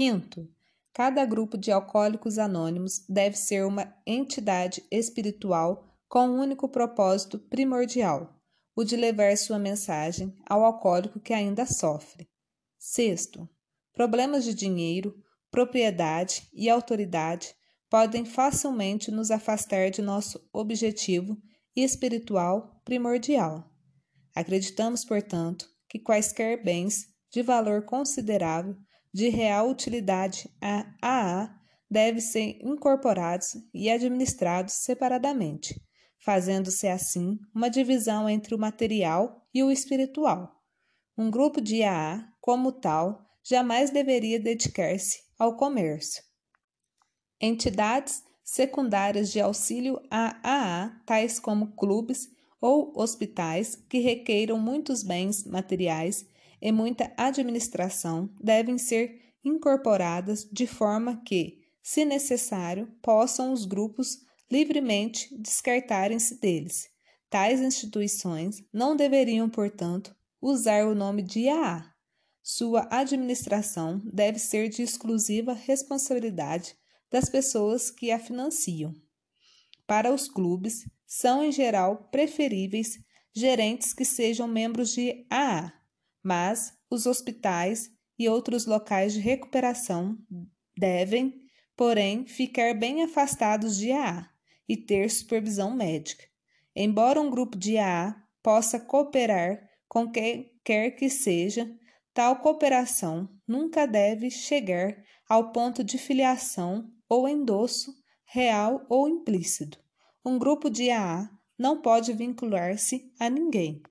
Quinto, cada grupo de alcoólicos anônimos deve ser uma entidade espiritual com um único propósito primordial, o de levar sua mensagem ao alcoólico que ainda sofre. Sexto, problemas de dinheiro, propriedade e autoridade podem facilmente nos afastar de nosso objetivo espiritual primordial. Acreditamos, portanto, que quaisquer bens de valor considerável, de real utilidade a AA, devem ser incorporados e administrados separadamente, fazendo-se assim uma divisão entre o material e o espiritual. Um grupo de AA, como tal, jamais deveria dedicar-se ao comércio. Entidades secundárias de auxílio a AA, tais como clubes ou hospitais que requeiram muitos bens materiais e muita administração, devem ser incorporadas de forma que, se necessário, possam os grupos livremente descartarem-se deles. Tais instituições não deveriam, portanto, usar o nome de AA. Sua administração deve ser de exclusiva responsabilidade das pessoas que a financiam. Para os clubes, são em geral preferíveis gerentes que sejam membros de AA, mas os hospitais e outros locais de recuperação devem, porém, ficar bem afastados de AA e ter supervisão médica. Embora um grupo de AA possa cooperar com quem quer que seja, tal cooperação nunca deve chegar ao ponto de filiação ou endosso real ou implícito. Um grupo de AA não pode vincular-se a ninguém.